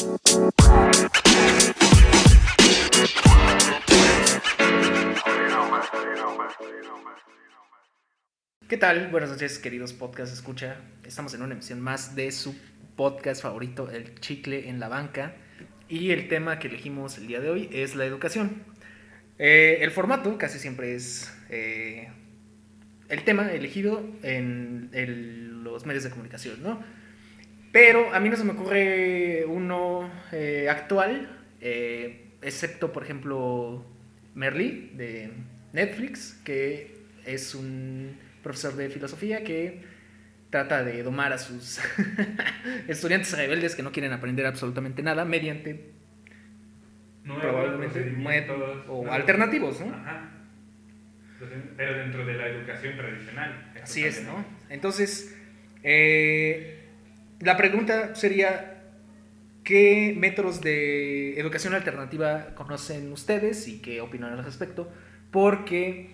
¿Qué tal? Buenas noches, queridos podcast escucha. Estamos en una emisión más de su podcast favorito, El Chicle en la Banca. Y el tema que elegimos el día de hoy es la educación. Eh, el formato casi siempre es eh, el tema elegido en los medios de comunicación, ¿no? Pero a mí no se me ocurre uno eh, actual, eh, excepto, por ejemplo, Merly de Netflix, que es un profesor de filosofía que trata de domar a sus estudiantes rebeldes que no quieren aprender absolutamente nada mediante probablemente mue- o nuevos- alternativos, ¿no? Ajá. Pero dentro de la educación tradicional. Así es, ¿no? Entonces, eh, la pregunta sería, ¿qué métodos de educación alternativa conocen ustedes y qué opinan al respecto? Porque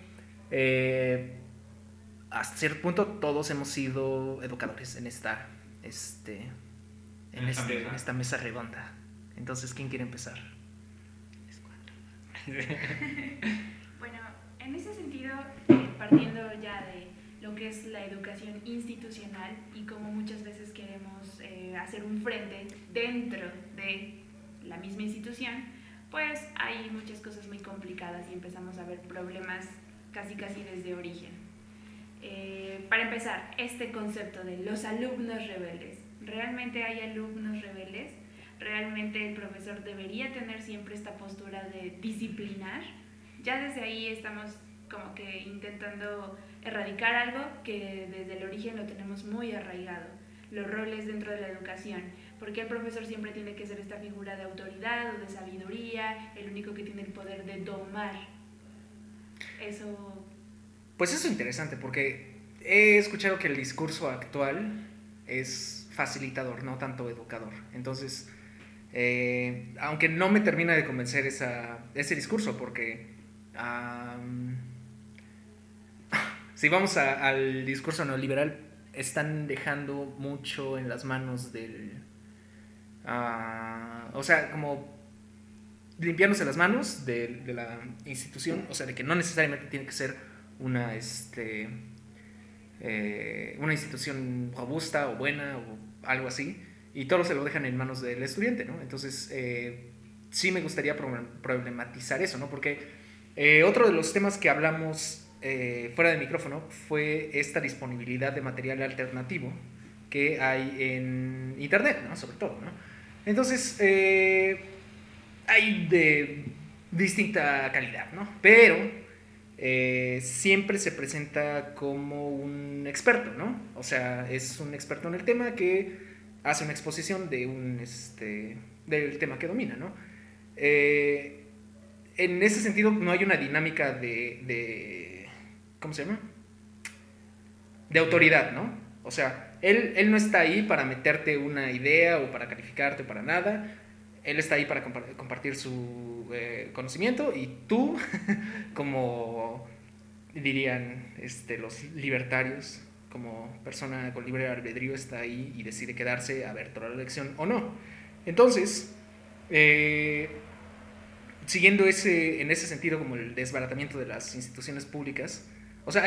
eh, hasta cierto punto todos hemos sido educadores en esta, este, en, este- en esta mesa redonda. Entonces, ¿quién quiere empezar? Bueno, en ese sentido, eh, partiendo ya de lo que es la educación institucional y como muchas veces queremos eh, hacer un frente dentro de la misma institución, pues hay muchas cosas muy complicadas y empezamos a ver problemas casi casi desde origen. Eh, para empezar, este concepto de los alumnos rebeldes. ¿Realmente hay alumnos rebeldes? ¿Realmente el profesor debería tener siempre esta postura de disciplinar? ya desde ahí estamos como que intentando erradicar algo que desde el origen lo tenemos muy arraigado, los roles dentro de la educación, porque el profesor siempre tiene que ser esta figura de autoridad o de sabiduría, el único que tiene el poder de domar. Eso, Pues eso es interesante porque he escuchado que el discurso actual es facilitador, no tanto educador. Entonces, eh, aunque no me termina de convencer esa, ese discurso porque am, si vamos al discurso neoliberal, están dejando mucho en las manos del... ah, o sea, como limpiándose las manos de, la institución, o sea, de que no necesariamente tiene que ser una, este, eh, una institución robusta o buena o algo así, y todo se lo dejan en manos del estudiante, ¿no? Entonces, eh, sí me gustaría pro- problematizar eso, ¿no? Porque eh, otro de los temas que hablamos eh, fuera de micrófono fue esta disponibilidad de material alternativo que hay en Internet. Sobre todo. Entonces, eh, hay de distinta calidad, ¿no? Pero eh, siempre se presenta como un experto, ¿no? O sea, es un experto en el tema que hace una exposición de un, este, del tema que domina, ¿no? En ese sentido no hay una dinámica de ¿cómo se llama? De autoridad, ¿no? O sea, él, él no está ahí para meterte una idea o para calificarte para nada. Él está ahí para compa- compartir su eh, conocimiento y tú, como dirían este, los libertarios, como persona con libre albedrío, está ahí y decide quedarse a ver toda la lección o no. Entonces, eh, siguiendo ese, en ese sentido como el desbaratamiento de las instituciones públicas, o sea,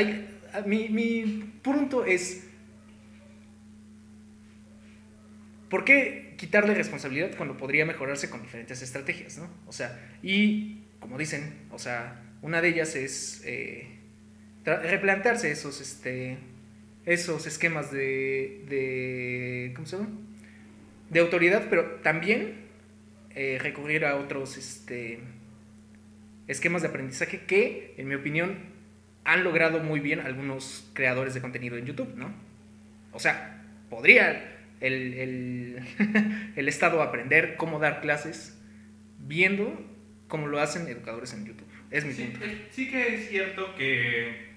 mi, punto es, ¿por qué quitarle responsabilidad cuando podría mejorarse con diferentes estrategias, no? O sea, y como dicen, o sea, una de ellas es eh, replantearse esos, este, esos esquemas de, de, ¿cómo se llama? De autoridad, pero también eh, recurrir a otros, este, esquemas de aprendizaje que, en mi opinión, han logrado muy bien algunos creadores de contenido en YouTube, ¿no? O sea, podría el, el, el Estado aprender cómo dar clases viendo cómo lo hacen educadores en YouTube. Es mi Sí, punto. eh, sí que es cierto que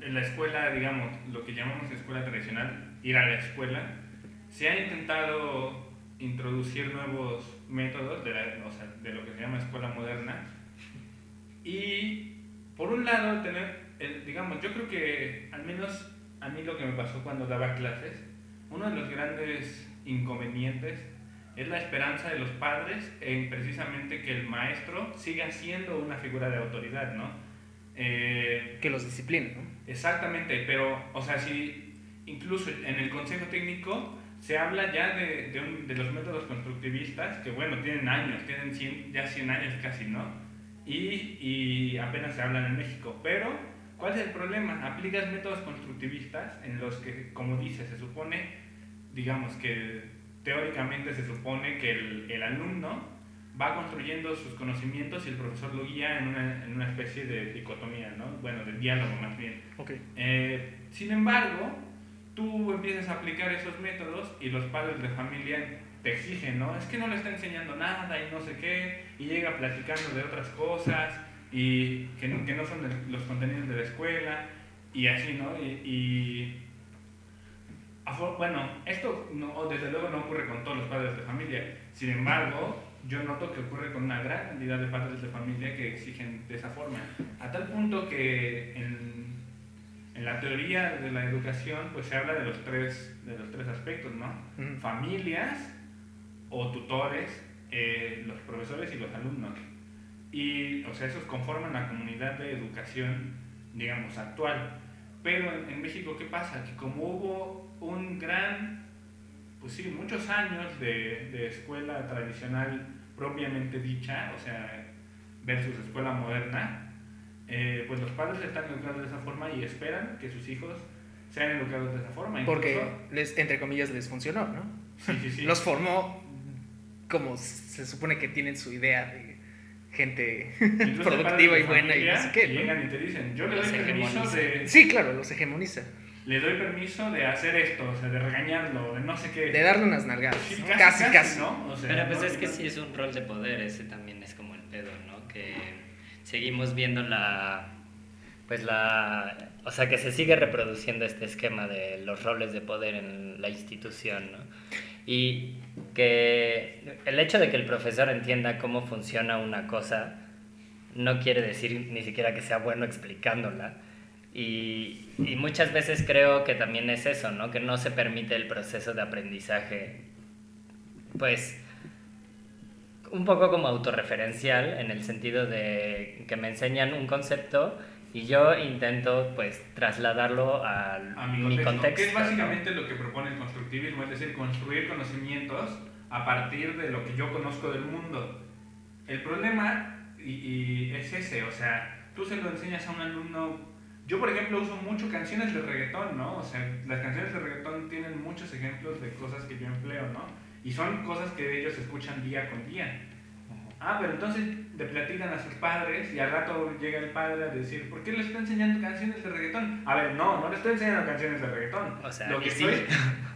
en la escuela, digamos, lo que llamamos escuela tradicional, ir a la escuela, se ha intentado introducir nuevos métodos de, la- o sea, de lo que se llama escuela moderna. Y por un lado, tener, el- digamos, yo creo que al menos a mí lo que me pasó cuando daba clases, uno de los grandes inconvenientes es la esperanza de los padres en precisamente que el maestro siga siendo una figura de autoridad, ¿no? Eh, que los discipline, ¿no? Exactamente, pero, o sea, si incluso en el consejo técnico se habla ya de, de, los métodos constructivistas, que bueno, tienen años, tienen ya 100 años casi, ¿no? Y, y apenas se hablan en México, pero ¿cuál es el problema? Aplicas métodos constructivistas en los que, como dice, se supone, digamos que teóricamente se supone que el, el, alumno va construyendo sus conocimientos y el profesor lo guía en una, en una especie de dicotomía, ¿no? Bueno, de diálogo más bien. Okay. Eh, sin embargo, tú empiezas a aplicar esos métodos y los padres de familia te exigen, ¿no? Es que no le está enseñando nada y no sé qué, y llega platicando de otras cosas y que no, que no son los contenidos de la escuela y así, ¿no? y bueno, esto no, desde luego no ocurre con todos los padres de familia. Sin embargo, yo noto que ocurre con una gran cantidad de padres de familia que exigen de esa forma. A tal punto que en, en la teoría de la educación pues se habla de los tres, de los tres aspectos, ¿no? Familias o tutores, eh, los profesores y los alumnos. Y, o sea, esos conforman la comunidad de educación, digamos, actual. Pero en, en México, ¿qué pasa? Que como hubo un gran, pues sí, muchos años de, de escuela tradicional propiamente dicha, o sea, versus escuela moderna, eh, pues los padres están educados de esa forma y esperan que sus hijos sean educados de esa forma. Porque, les, entre comillas, les funcionó, ¿no? Sí, sí, sí. Los formó como se supone que tienen su idea de gente productiva y buena y no sé qué. Llegan y te dicen, yo le doy permiso de... Sí, claro, los hegemoniza le doy permiso de hacer esto, o sea, de regañarlo, de no sé qué. De darle unas nalgadas. casi, casi, ¿no? Pero pues es que sí es un rol de poder, ese también es como el pedo, ¿no? Que seguimos viendo la. Pues la. O sea, que se sigue reproduciendo este esquema de los roles de poder en la institución, ¿no? Y que el hecho de que el profesor entienda cómo funciona una cosa no quiere decir ni siquiera que sea bueno explicándola y, y, muchas veces creo que también es eso, ¿no? Que no se permite el proceso de aprendizaje, pues, un poco como autorreferencial, en el sentido de que me enseñan un concepto y yo intento, pues, trasladarlo al, a mi contexto. Que es básicamente lo que propone el constructivismo, es decir, construir conocimientos a partir de lo que yo conozco del mundo. El problema y, y es ese, o sea, tú se lo enseñas a un alumno yo, por ejemplo, uso mucho canciones de reggaetón, ¿no? O sea, las canciones de reggaetón tienen muchos ejemplos de cosas que yo empleo, ¿no? Y son cosas que ellos escuchan día con día. Ah, pero entonces le platican a sus padres y al rato llega el padre a decir, ¿por qué le está enseñando canciones de reggaetón? A ver, no, no le estoy enseñando canciones de reggaetón. O sea, lo que, sí. estoy,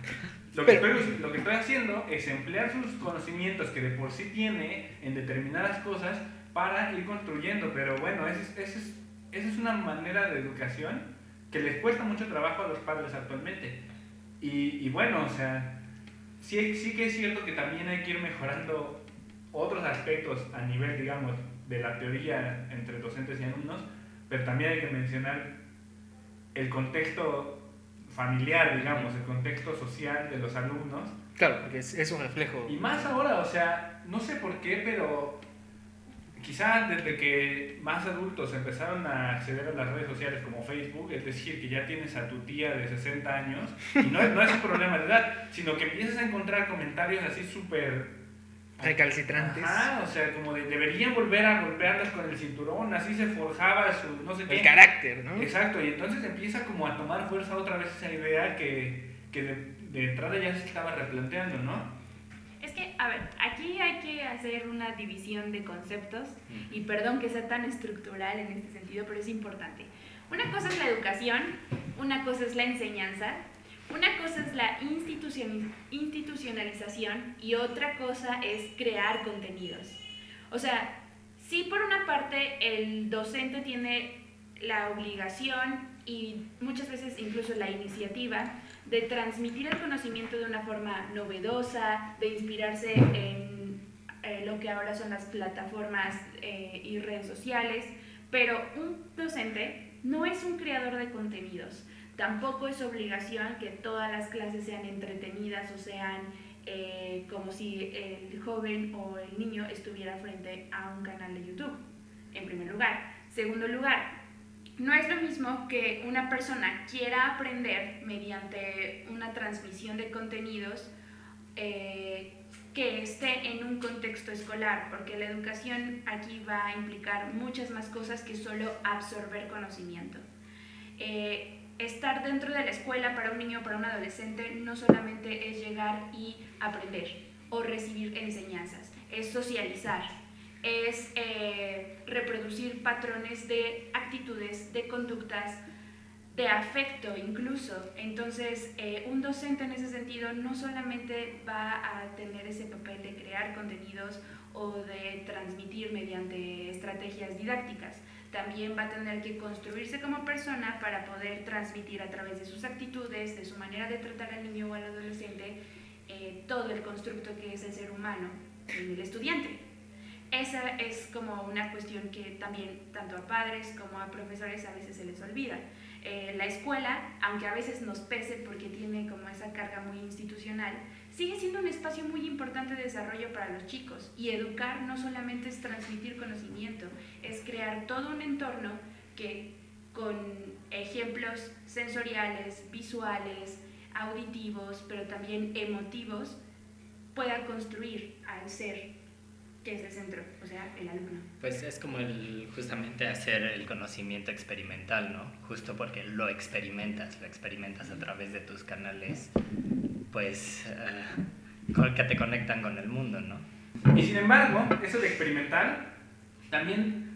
lo, que estoy, lo que estoy haciendo es emplear sus conocimientos que de por sí tiene en determinadas cosas para ir construyendo. Pero bueno, ese, ese es esa es una manera de educación que les cuesta mucho trabajo a los padres actualmente. Y, y bueno, o sea, sí, sí que es cierto que también hay que ir mejorando otros aspectos a nivel, digamos, de la teoría entre docentes y alumnos, pero también hay que mencionar el contexto familiar, digamos, el contexto social de los alumnos. Claro, porque es, es un reflejo. Y más ahora, o sea, no sé por qué, pero quizás desde que más adultos empezaron a acceder a las redes sociales como Facebook, es decir, que ya tienes a tu tía de 60 años, y no no es un problema de edad, sino que empiezas a encontrar comentarios así súper... Recalcitrantes. Ajá, o sea, como de, deberían volver a golpearlas con el cinturón, así se forjaba su, no sé qué. El carácter, ¿no? Exacto, y entonces empieza como a tomar fuerza otra vez esa idea que, que de, de entrada ya se estaba replanteando, ¿no? Es que, a ver, aquí hay que hacer una división de conceptos y perdón que sea tan estructural en este sentido, pero es importante. Una cosa es la educación, una cosa es la enseñanza, una cosa es la institucionalización y otra cosa es crear contenidos. O sea, sí por una parte el docente tiene la obligación y muchas veces incluso la iniciativa de transmitir el conocimiento de una forma novedosa, de inspirarse en eh, lo que ahora son las plataformas eh, y redes sociales, pero un docente no es un creador de contenidos. Tampoco es obligación que todas las clases sean entretenidas o sean eh, como si el joven o el niño estuviera frente a un canal de YouTube, en primer lugar. Segundo lugar, no es lo mismo que una persona quiera aprender mediante una transmisión de contenidos eh, que esté en un contexto escolar, porque la educación aquí va a implicar muchas más cosas que solo absorber conocimiento. Eh, estar dentro de la escuela para un niño o para un adolescente no solamente es llegar y aprender o recibir enseñanzas, es socializar, es eh, reproducir patrones de actitudes, de conductas, de afecto incluso. Entonces, eh, un docente en ese sentido no solamente va a tener ese papel de crear contenidos o de transmitir mediante estrategias didácticas, también va a tener que construirse como persona para poder transmitir a través de sus actitudes, de su manera de tratar al niño o al adolescente, eh, todo el constructo que es el ser humano en el estudiante. Esa es como una cuestión que también tanto a padres como a profesores a veces se les olvida. Eh, la escuela, aunque a veces nos pese porque tiene como esa carga muy institucional, sigue siendo un espacio muy importante de desarrollo para los chicos y educar no solamente es transmitir conocimiento, es crear todo un entorno que con ejemplos sensoriales, visuales, auditivos, pero también emotivos, pueda construir al ser que es el centro, o sea, el alumno. Pues es como el, justamente hacer el conocimiento experimental, ¿no? Justo porque lo experimentas, lo experimentas a través de tus canales pues, uh, que te conectan con el mundo, ¿no? Y sin embargo, eso de experimental también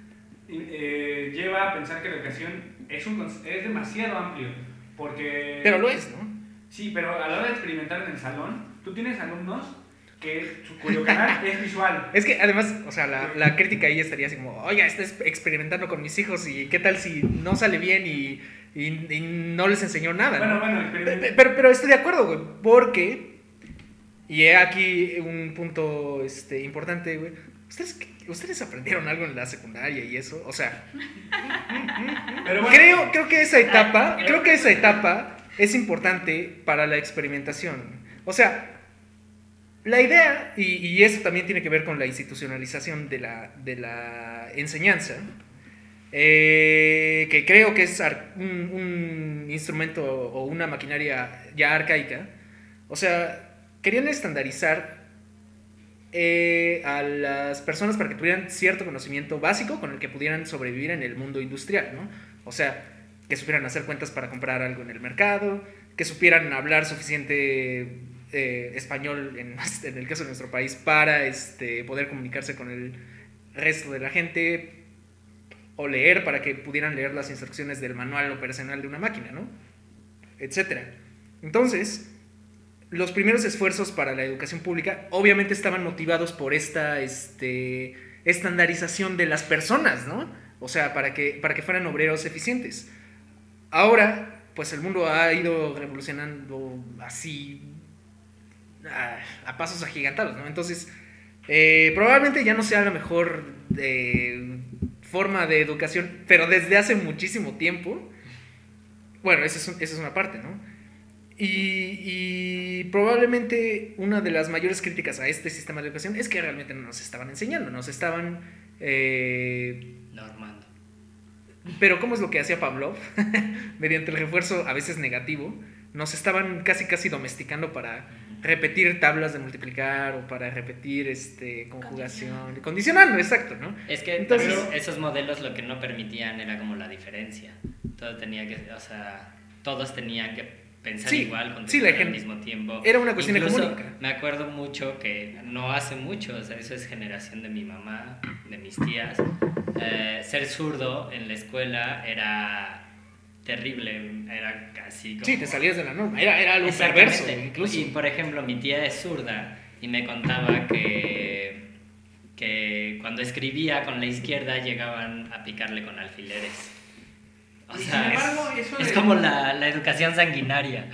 eh, lleva a pensar que la educación es, un, es demasiado amplio, porque... Pero lo es, ¿no? Sí, pero a la hora de experimentar en el salón, tú tienes alumnos que su, cuyo canal es visual. Es que además, o sea, la, la crítica ahí estaría así como, oye, estás experimentando con mis hijos y qué tal si no sale bien y y, no les enseñó nada. Bueno, bueno, pero, pero estoy de acuerdo, güey, porque, y he aquí un punto este, importante, güey, ¿ustedes, ustedes aprendieron algo en la secundaria y eso, o sea, creo, creo que esa etapa, creo que esa etapa es importante para la experimentación. O sea, la idea, y, y, eso también tiene que ver con la institucionalización de la, de la enseñanza, eh, que creo que es un, instrumento o una maquinaria ya arcaica. O sea, querían estandarizar eh, a las personas para que tuvieran cierto conocimiento básico con el que pudieran sobrevivir en el mundo industrial, ¿no? O sea, que supieran hacer cuentas para comprar algo en el mercado, que supieran hablar suficiente eh, español, en, en, el caso de nuestro país, para este, poder comunicarse con el resto de la gente, o leer para que pudieran leer las instrucciones del manual operacional de una máquina, ¿no? Etcétera. Entonces, los primeros esfuerzos para la educación pública obviamente estaban motivados por esta este, estandarización de las personas, ¿no? O sea, para que, para que fueran obreros eficientes. Ahora, pues el mundo ha ido revolucionando así a, pasos agigantados, ¿no? Entonces, eh, probablemente ya no se haga mejor de forma de educación, pero desde hace muchísimo tiempo. Bueno, esa es, es una parte, ¿no? Y, probablemente una de las mayores críticas a este sistema de educación es que realmente no nos estaban enseñando, nos estaban... Eh, Normando. Pero ¿cómo es lo que hacía Pavlov? Mediante el refuerzo a veces negativo, nos estaban casi casi domesticando para repetir tablas de multiplicar o para repetir este conjugación, condicionando, exacto, ¿no? Es que Entonces, esos modelos lo que no permitían era como la diferencia. Todo tenía que, o sea, todos tenían que pensar igual, con sí, al mismo tiempo. Era una cuestión Incluso, Me acuerdo mucho que no hace mucho, o sea, eso es generación de mi mamá, de mis tías, eh, ser zurdo en la escuela era terrible, era casi como... Sí, te salías de la norma, era, era algo perverso incluso. Y por ejemplo, mi tía es zurda y me contaba que, que cuando escribía con la izquierda llegaban a picarle con alfileres. O sea, es, como la, la, educación sanguinaria.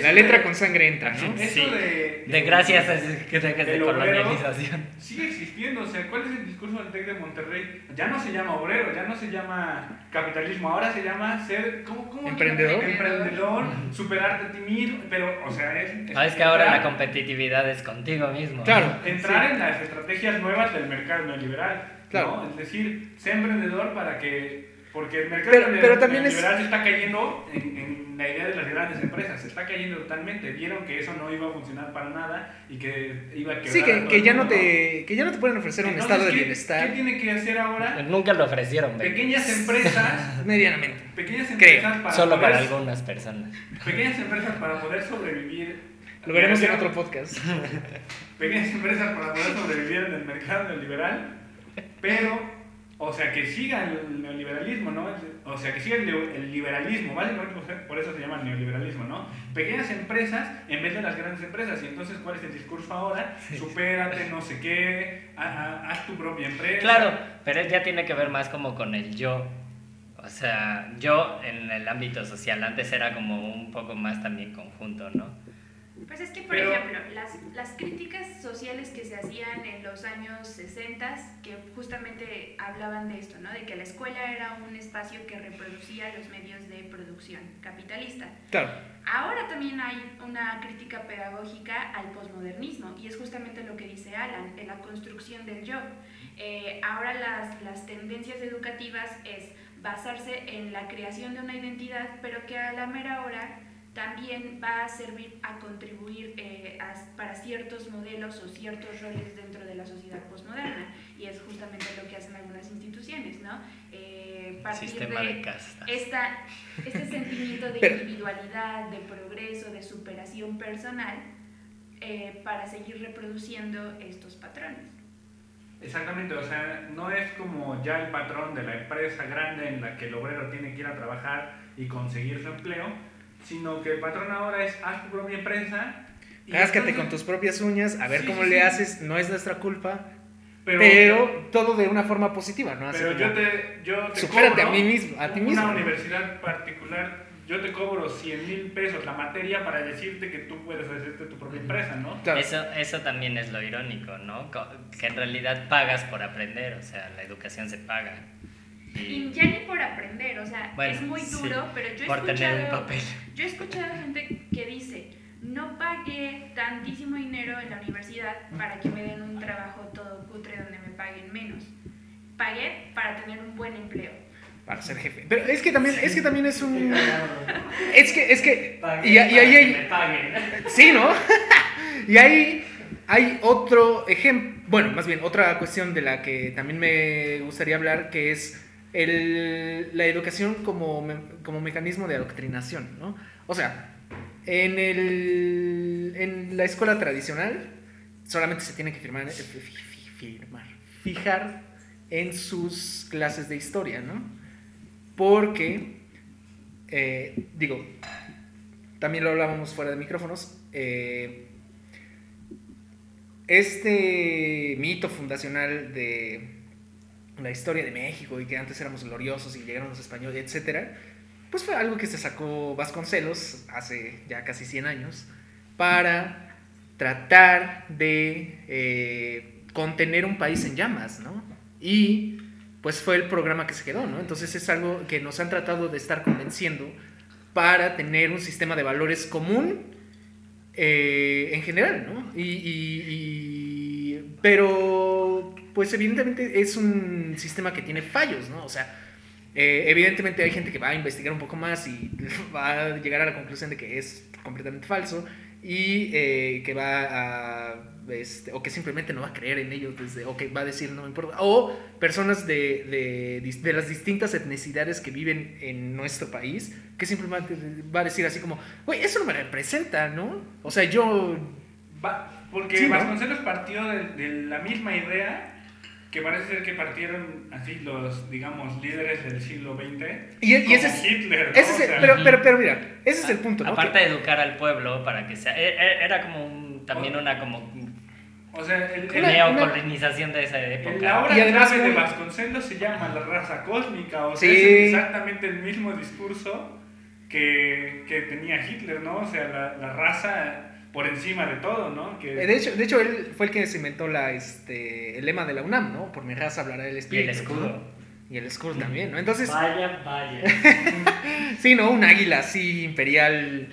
La letra con sangre entra, ¿no? Eso Sí. de, De gracias a que dejes de colonialización. sigue existiendo. O sea, ¿cuál es el discurso del TEC de Monterrey? Ya no se llama obrero, ya no se llama capitalismo, ahora se llama ser. ¿Cómo, cómo Emprendedor. Emprendedor, superarte a ti mismo. Pero, o sea, es. Ah, es que ahora la entrar- competitividad es contigo mismo. Claro. Entrar en las estrategias nuevas del mercado neoliberal. Claro. ¿no? Es decir, ser emprendedor para que. Porque el mercado Pero- neoliberal pero también es- neoliberal se está cayendo en, en la idea de las grandes empresas. Se está cayendo totalmente. Vieron que eso no iba a funcionar para nada y que iba a quebrar. Sí, que, que ya no te, que ya no te pueden ofrecer un Entonces, estado de ¿qué- bienestar ¿Qué tiene que hacer ahora? Nunca lo ofrecieron, baby. Pequeñas empresas. medianamente. Pequeñas Creo. empresas para Solo poder, para algunas personas. Pequeñas empresas para poder sobrevivir. Lo veremos en otro podcast. pequeñas empresas para poder sobrevivir en el mercado neoliberal, pero, o sea, que siga el neoliberalismo, ¿no? O sea, que siga el, liberalismo, básicamente por eso se llama neoliberalismo, ¿no? Pequeñas empresas en vez de las grandes empresas, y entonces, ¿cuál es el discurso ahora? Supérate, no sé qué, ha- ha- haz tu propia empresa. Claro, pero ya tiene que ver más como con el yo. O sea, yo en el ámbito social antes era como un poco más también conjunto, ¿no? Pues es que, por Pero- ejemplo, las, las críticas sociales que se hacían en los años 60, que justamente hablaban de esto, ¿no? De que la escuela era un espacio que reproducía los medios de producción capitalista. Claro. Ahora también hay una crítica pedagógica al posmodernismo y es justamente lo que dice Alan, en la construcción del yo. Eh, ahora las, las tendencias educativas es basarse en la creación de una identidad, pero que a la mera hora también va a servir a contribuir eh, a- para ciertos modelos o ciertos roles dentro de la sociedad posmoderna. Y es justamente lo que hacen algunas instituciones, ¿no? Eh, partir Sistema de de castas. esta, este sentimiento de individualidad, de progreso, de superación personal, eh, para seguir reproduciendo estos patrones. Exactamente, o sea, no es como ya el patrón de la empresa grande en la que el obrero tiene que ir a trabajar y conseguir su empleo, sino que el patrón ahora es haz tu propia empresa. entonces- con tus propias uñas, a ver Sí, cómo sí, le sí. haces, no es nuestra culpa, Pero, pero, todo de una forma positiva, ¿no? Así pero yo te, yo te supérate cobro a mí mismo, a ti una mismo. universidad particular, yo te cobro 100 mil pesos la materia para decirte que tú puedes hacerte tu propia empresa, ¿no? Claro. Eso, eso también es lo irónico, ¿no? Que en realidad pagas por aprender, o sea, la educación se paga. Y ya ni por aprender, o sea, Bueno, es muy sí, duro, pero yo he, por tener un escuchado, papel. yo he escuchado gente que dice, no pagué tantísimo dinero en la universidad para que me den un trabajo todo cutre donde me paguen menos. Pagué para tener un buen empleo. Para ser jefe. Pero es que también, es que también es un... Es que, es que... Y, y ahí hay... Sí, ¿no? y ahí hay otro ejemplo, bueno, más bien otra cuestión de la que también me gustaría hablar, que es la educación como, como mecanismo de adoctrinación, ¿no? O sea, en, el, en la escuela tradicional solamente se tiene que firmar, eh, fijar en sus clases de historia, ¿no? Porque, eh, digo, también lo hablábamos fuera de micrófonos, eh, este mito fundacional de la historia de México y que antes éramos gloriosos y llegaron los españoles, etcétera, pues fue algo que se sacó Vasconcelos hace ya casi 100 años para tratar de eh, contener un país en llamas, ¿no? Y pues fue el programa que se quedó, ¿no? Entonces es algo que nos han tratado de estar convenciendo para tener un sistema de valores común eh, en general, ¿no? Y, y- y- pero, pues evidentemente es un sistema que tiene fallos, ¿no? O sea, eh, evidentemente hay gente que va a investigar un poco más y va a llegar a la conclusión de que es completamente falso y eh, que va a, este, o que simplemente no va a creer en ellos desde, o que va a decir no me importa, o personas de, de, de las distintas etnicidades que viven en nuestro país, que simplemente va a decir así como, güey, eso no me representa, ¿no? O sea, yo... Va- porque Sí, ¿no? Vasconcelos partió de, de la misma idea que parece ser que partieron así los, digamos, líderes del siglo XX. Y, y como ese es... Hitler, ¿no? ese es O el- sea, pero, pero, pero mira, ese es el punto, ¿no? Aparte de educar al pueblo para que sea... e- e- Era como un- también una como o sea, el, neocolonización de esa época. la obra Y además de Vasconcelos se llama La raza cósmica, o sea, Sí. es exactamente el mismo discurso que, que tenía Hitler, ¿no? O sea, la, la raza por encima de todo, ¿no? Que... Eh, De hecho, de hecho, él fue el que se inventó la, este, el lema de la UNAM, ¿no? Por mi raza hablará el Y espíritu. el escudo. ¿no? Y el escudo también, ¿no? Entonces, Vaya, vaya. sí, ¿no? Un águila así imperial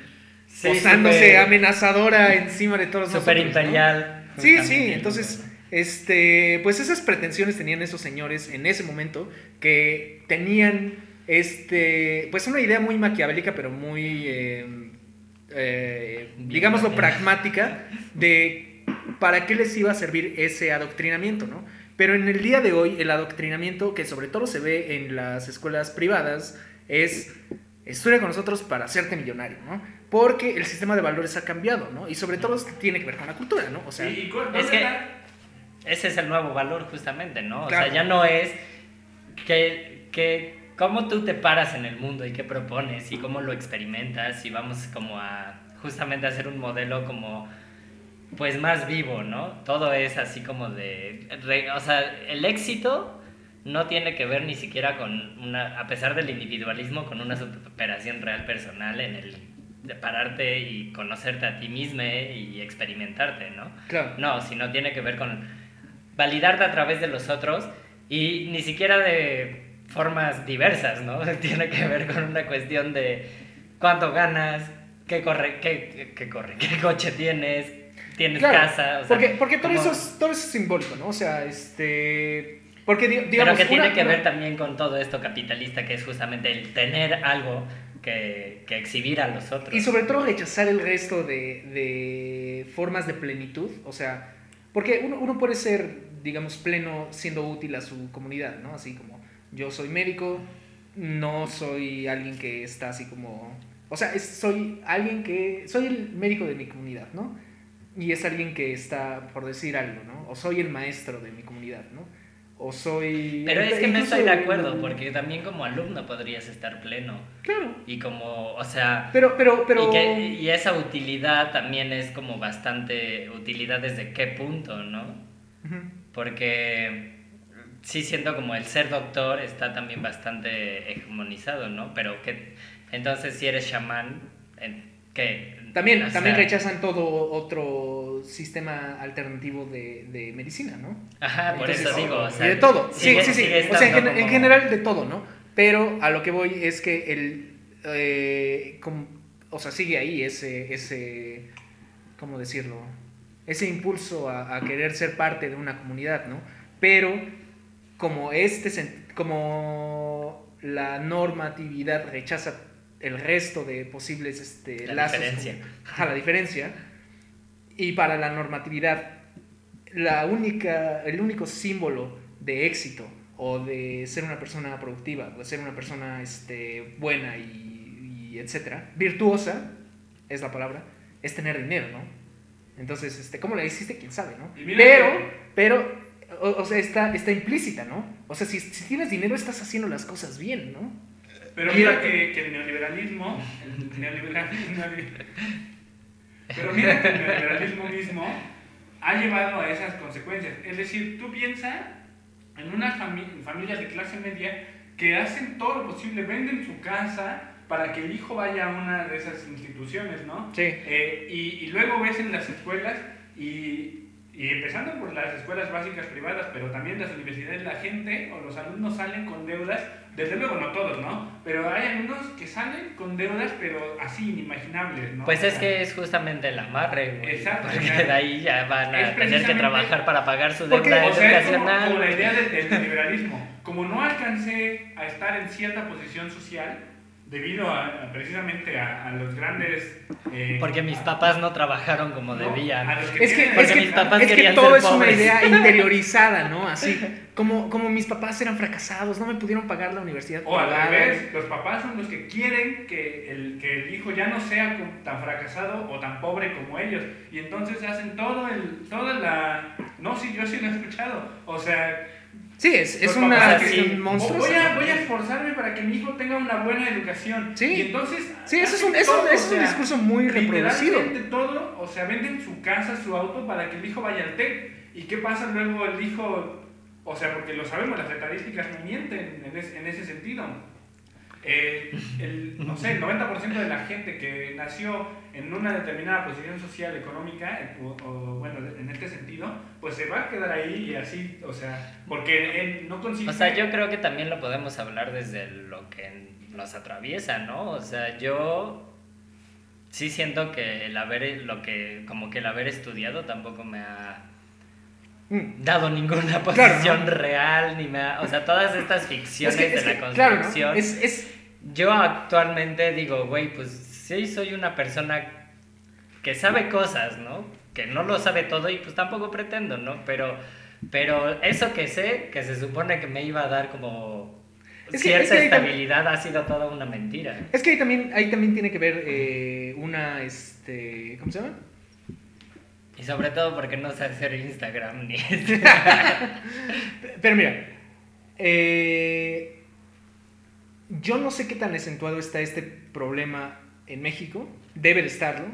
Sí, posándose amiazadora encima de todos Super nosotros, ¿no? imperial. Sí, sí, entonces, este, pues esas pretensiones tenían esos señores en ese momento que tenían, este, pues una idea muy maquiavélica, pero muy, eh, eh, digámoslo, pragmática de para qué les iba a servir ese adoctrinamiento, ¿no? Pero en el día de hoy, el adoctrinamiento que sobre todo se ve en las escuelas privadas es estudia con nosotros para hacerte millonario, ¿no? Porque el sistema de valores ha cambiado, ¿no? Y sobre todo tiene que ver con la cultura, ¿no? O sea, Y- y cu- Es ¿dónde que ese es el nuevo valor justamente, ¿no? O Claro. sea, ya no es que, que cómo tú te paras en el mundo y qué propones y cómo lo experimentas y vamos como a justamente a hacer un modelo como pues más vivo, ¿no? Todo es así como de, re- o sea, el éxito no tiene que ver ni siquiera con una, a pesar del individualismo, con una superación real personal en el de pararte y conocerte a ti mismo y experimentarte, ¿no? claro. No, sino tiene que ver con validarte a través de los otros y ni siquiera de formas diversas, ¿no? Tiene que ver con una cuestión de cuánto ganas, qué corre, qué, qué corre, qué coche tienes, tienes Claro, casa, o sea, porque, porque todo, como- eso es, todo eso es simbólico, ¿no? O sea, este... Porque, di- Pero digamos... que tiene una- que ver también con todo esto capitalista que es justamente el tener algo que, que exhibir a los otros. Y sobre todo rechazar el resto de, de formas de plenitud, o sea, porque uno, uno puede ser, digamos, pleno siendo útil a su comunidad, ¿no? Así como yo soy médico, no soy alguien que está así como... O sea, es- soy alguien que... Soy el médico de mi comunidad, ¿no? Y es alguien que está, por decir algo, ¿no? O soy el maestro de mi comunidad, ¿no? O soy... Pero es que no estoy de acuerdo, porque también como alumno podrías estar pleno. Claro. Y como, o sea, Pero, pero, pero... Y, que, y esa utilidad también es como bastante utilidad desde qué punto, ¿no? Ujú. Porque sí siento como el ser doctor está también bastante hegemonizado, ¿no? Pero que entonces si eres chamán, ¿qué? También, O sea, también rechazan todo otro sistema alternativo de, de medicina, ¿no? Ajá, por Entonces, eso digo, o y sea, de todo. Sí, sigue- sí, sí. O sea, en, general de todo, ¿no? Pero a lo que voy es que el. eh, com- o sea, sigue ahí ese. ese ¿Cómo decirlo? Ese impulso a, a querer ser parte de una comunidad, ¿no? Pero como este. Como la normatividad rechaza el resto de posibles este, La lazos. diferencia. como- Ajá, la diferencia. Y para la normatividad, la única, el único símbolo de éxito o de ser una persona productiva o de ser una persona este, buena y, y etcétera, virtuosa es la palabra, es tener dinero, ¿no? Entonces, este, ¿cómo le hiciste? ¿Quién sabe, no? Pero, que- pero, o, o sea, está, está implícita, ¿no? O sea, si, si tienes dinero estás haciendo las cosas bien, ¿no? Pero mira que, que el neoliberalismo, el neoliberalismo, pero mira que el neoliberalismo mismo ha llevado a esas consecuencias. Es decir, tú piensas en unas fami- familias de clase media que hacen todo lo posible, venden su casa para que el hijo vaya a una de esas instituciones, ¿no? Sí. Eh, y, y luego ves en las escuelas, y, y empezando por las escuelas básicas privadas, pero también las universidades, la gente o los alumnos salen con deudas, desde luego no todos, ¿no? Pero hay algunos que salen con deudas, pero así inimaginables, ¿no? Pues es que es justamente el amarre, güey. Exacto, Porque de ahí ya van a tener que trabajar para pagar su deuda o sea, es como, educacional. como la idea del, del liberalismo. Como no alcancé a estar en cierta posición social, debido a, a- precisamente a, a los grandes... eh, Porque mis papás no trabajaron como ¿no? debían. Que Es que, Porque es que, mis papás es que todo ser es una idea interiorizada, ¿no? Así, como, como mis papás eran fracasados, no me pudieron pagar la universidad O al privada. revés, los papás son los que quieren que el, que el hijo ya no sea tan fracasado o tan pobre como ellos. Y entonces hacen todo el, toda la... No, sí, yo sí lo he escuchado. O sea, Sí, es, es una papás cuestión sí. monstruosa. voy a, voy a esforzarme para que mi hijo tenga una buena educación. Sí. Y entonces... Sí, eso es un, hacen eso, todo, eso o es un discurso muy reproducido. Todo, o sea, venden su casa, su auto para que el hijo vaya al TEC. ¿Y qué pasa luego el hijo? O sea, porque lo sabemos, las estadísticas no mienten en, es- en ese sentido. eh, el, no sé, el 90% de la gente que nació en una determinada posición social, económica, o, bueno, en este sentido, pues se va a quedar ahí y así, o sea, porque él no consigue... O sea, yo creo que también lo podemos hablar desde lo que nos atraviesa, ¿no? O sea, yo sí siento que el haber, lo que, como que el haber estudiado tampoco me ha mm. dado ninguna posición real, ni me ha, o sea, todas estas ficciones de la construcción. es, Yo actualmente digo, güey, pues sí soy una persona que sabe cosas, ¿no? Que no lo sabe todo y pues tampoco pretendo, ¿no? Pero, pero eso que sé, que se supone que me iba a dar como cierta estabilidad ha sido toda una mentira. Es que ahí también, ahí también tiene que ver eh, una, este, ¿cómo se llama? Y sobre todo porque no sé hacer Instagram ni... Pero mira, eh, yo no sé qué tan acentuado está este problema en México, debe de estarlo,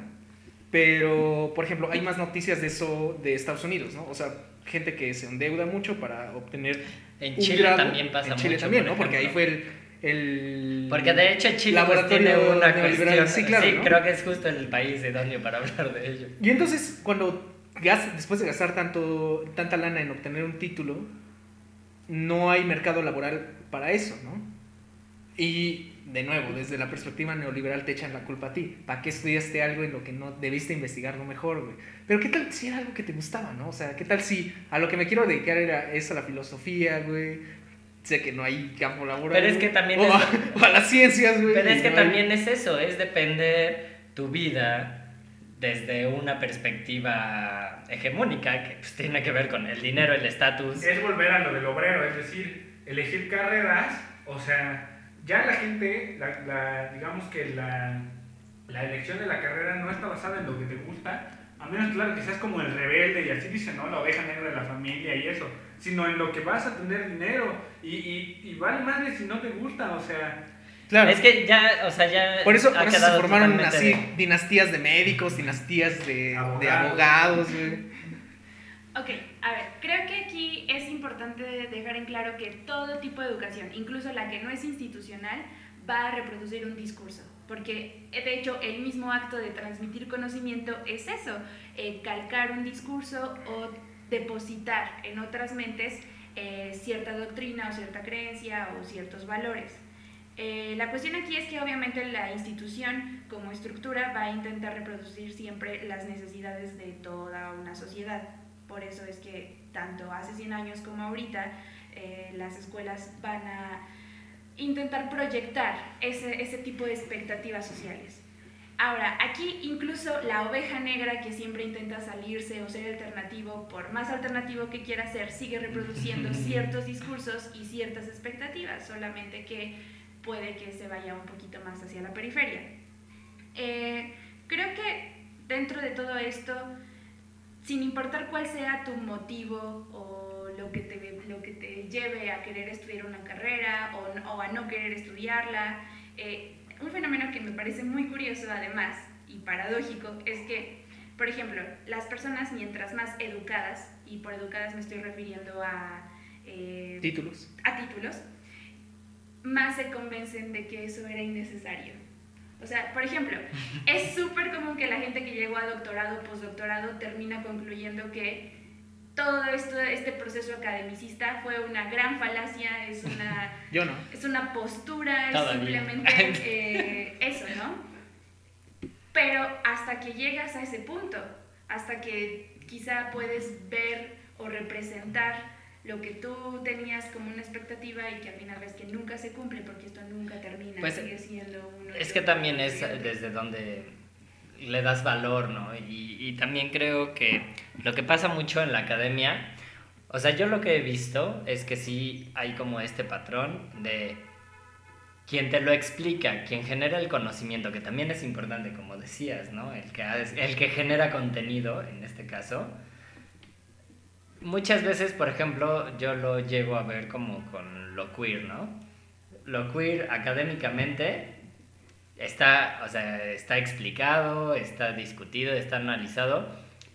pero, por ejemplo, hay más noticias de eso de Estados Unidos, ¿no? O sea, gente que se endeuda mucho para obtener en Chile también pasa en Chile también, ¿no? Porque ahí fue el, el Porque de hecho Chile pues, tiene una cuestión. Sí, claro, sí creo que es justo el país idóneo para hablar de ello. Y entonces, cuando después de gastar tanto, tanta lana en obtener un título, no hay mercado laboral para eso, ¿no? Y de nuevo, desde la perspectiva neoliberal te echan la culpa a ti. ¿Para qué estudiaste algo en lo que no debiste investigar lo mejor, güey? Pero ¿qué tal si era algo que te gustaba, no? O sea, ¿qué tal si a lo que me quiero dedicar era es a la filosofía, güey? Sé que no hay campo laboral. Pero es que también o, es... a, las ciencias, güey. Pero es que también es eso, es depender tu vida desde una perspectiva hegemónica que pues, tiene que ver con el dinero, el estatus. Es volver a lo del obrero, es decir, elegir carreras, o sea ya la gente, la, digamos que la, la, elección de la carrera no está basada en lo que te gusta, a menos, claro, que seas como el rebelde y así dice, ¿no? La oveja negra de la familia y eso, sino en lo que vas a tener dinero y, y, y vale madre si no te gusta, o sea... Claro. Es que ya, o sea, ya. Por eso, por eso se formaron así dinastías de médicos, dinastías de abogados, de abogados Ok, a ver, creo que aquí es importante dejar en claro que todo tipo de educación, incluso la que no es institucional, va a reproducir un discurso, porque de hecho el mismo acto de transmitir conocimiento es eso, eh, calcar un discurso o depositar en otras mentes eh, cierta doctrina o cierta creencia o ciertos valores. Eh, la cuestión aquí es que obviamente la institución como estructura va a intentar reproducir siempre las necesidades de toda una sociedad. Por eso es que tanto hace 100 años como ahorita eh, las escuelas van a intentar proyectar ese, ese tipo de expectativas sociales. Ahora, aquí incluso la oveja negra que siempre intenta salirse o ser alternativo, por más alternativo que quiera ser, sigue reproduciendo ciertos discursos y ciertas expectativas, solamente que puede que se vaya un poquito más hacia la periferia. Eh, creo que dentro de todo esto sin importar cuál sea tu motivo o lo que te, lo que te lleve a querer estudiar una carrera o, a no querer estudiarla. Eh, un fenómeno que me parece muy curioso además y paradójico es que, por ejemplo, las personas mientras más educadas, y por educadas me estoy refiriendo a... Eh, títulos. A títulos, más se convencen de que eso era innecesario o sea, por ejemplo, es súper común que la gente que llegó a doctorado postdoctorado termina concluyendo que todo esto, este proceso academicista fue una gran falacia, es una, Yo no. es una postura, es simplemente eh, eso, ¿no? Pero hasta que llegas a ese punto, hasta que quizá puedes ver o representar lo que tú tenías como una expectativa y que al final ves que nunca se cumple porque esto nunca termina, pues, sigue siendo uno Es que también es desde donde le das valor, ¿no? Y, y, también creo que lo que pasa mucho en la academia, o sea, yo lo que he visto es que sí hay como este patrón de quien te lo explica, quien genera el conocimiento, que también es importante, como decías, ¿no? El que, el que genera contenido, en este caso, muchas veces, por ejemplo, yo lo llego a ver como con lo queer, ¿no? Lo queer académicamente está, o sea, está explicado, está discutido, está analizado,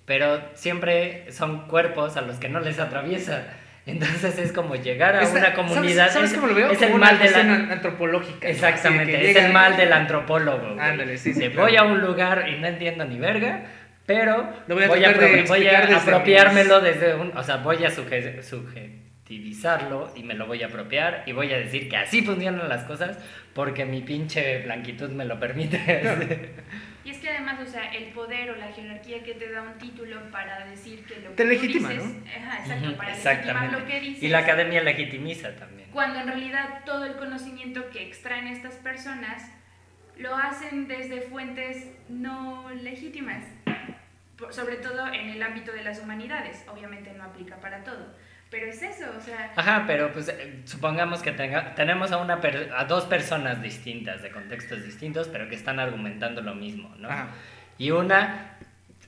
pero siempre son cuerpos a los que no les atraviesa. Entonces es como llegar a Esta- una comunidad. ¿Sabes, sabes es, cómo lo veo? es Como el mal de la. an- antropológica. Exactamente, es llega- el mal del antropólogo. Ándale, sí, sí, De claro. voy a un lugar y no entiendo ni verga, pero Lo voy a voy a, de voy a desde apropiármelo desde un. O sea, voy a suge- subjetivizarlo y me lo voy a apropiar y voy a decir que así funcionan las cosas porque mi pinche blanquitud me lo permite. Y es que además, o sea, el poder o la jerarquía que te da un título para decir que lo que Te tú legitima, dices, ¿no? Ajá, exacto, para legitimar Exactamente. lo que dices. Y la academia legitimiza también. Cuando en realidad todo el conocimiento que extraen estas personas lo hacen desde fuentes no legítimas, sobre todo en el ámbito de las humanidades, obviamente no aplica para todo, pero es eso, o sea, Ajá, pero pues eh, supongamos que tenga, tenemos a, una per- a dos personas distintas, de contextos distintos, pero que están argumentando lo mismo, ¿no? Ajá. Y una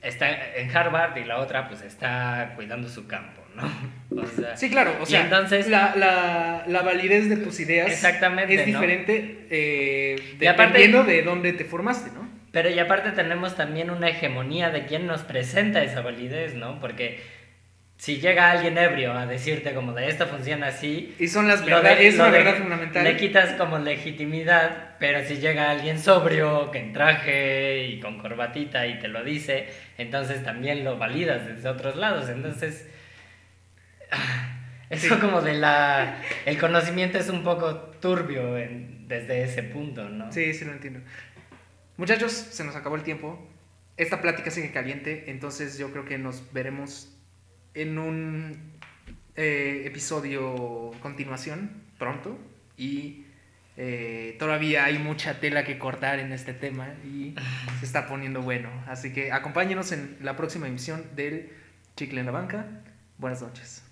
está en Harvard y la otra pues está cuidando su campo, ¿no? O sea, Sí, claro, o sea, entonces- la, la, la validez de tus ideas Exactamente, es ¿no? diferente eh, aparte- dependiendo de dónde te formaste, ¿no? Pero y aparte tenemos también una hegemonía de quién nos presenta esa validez, ¿no? Porque si llega alguien ebrio a decirte como de esto funciona así, Y son las verdades, de- es una verdad fundamental. Le quitas como legitimidad, pero si llega alguien sobrio, que en traje y con corbatita y te lo dice, entonces también lo validas desde otros lados. Entonces, eso Sí. como de la... El conocimiento es un poco turbio en- desde ese punto, ¿no? Sí, sí lo entiendo. Muchachos, se nos acabó el tiempo. Esta plática sigue caliente, entonces yo creo que nos veremos en un eh, episodio continuación pronto y eh, todavía hay mucha tela que cortar en este tema y se está poniendo bueno. Así que acompáñenos en la próxima emisión del Chicle en la Banca. Buenas noches.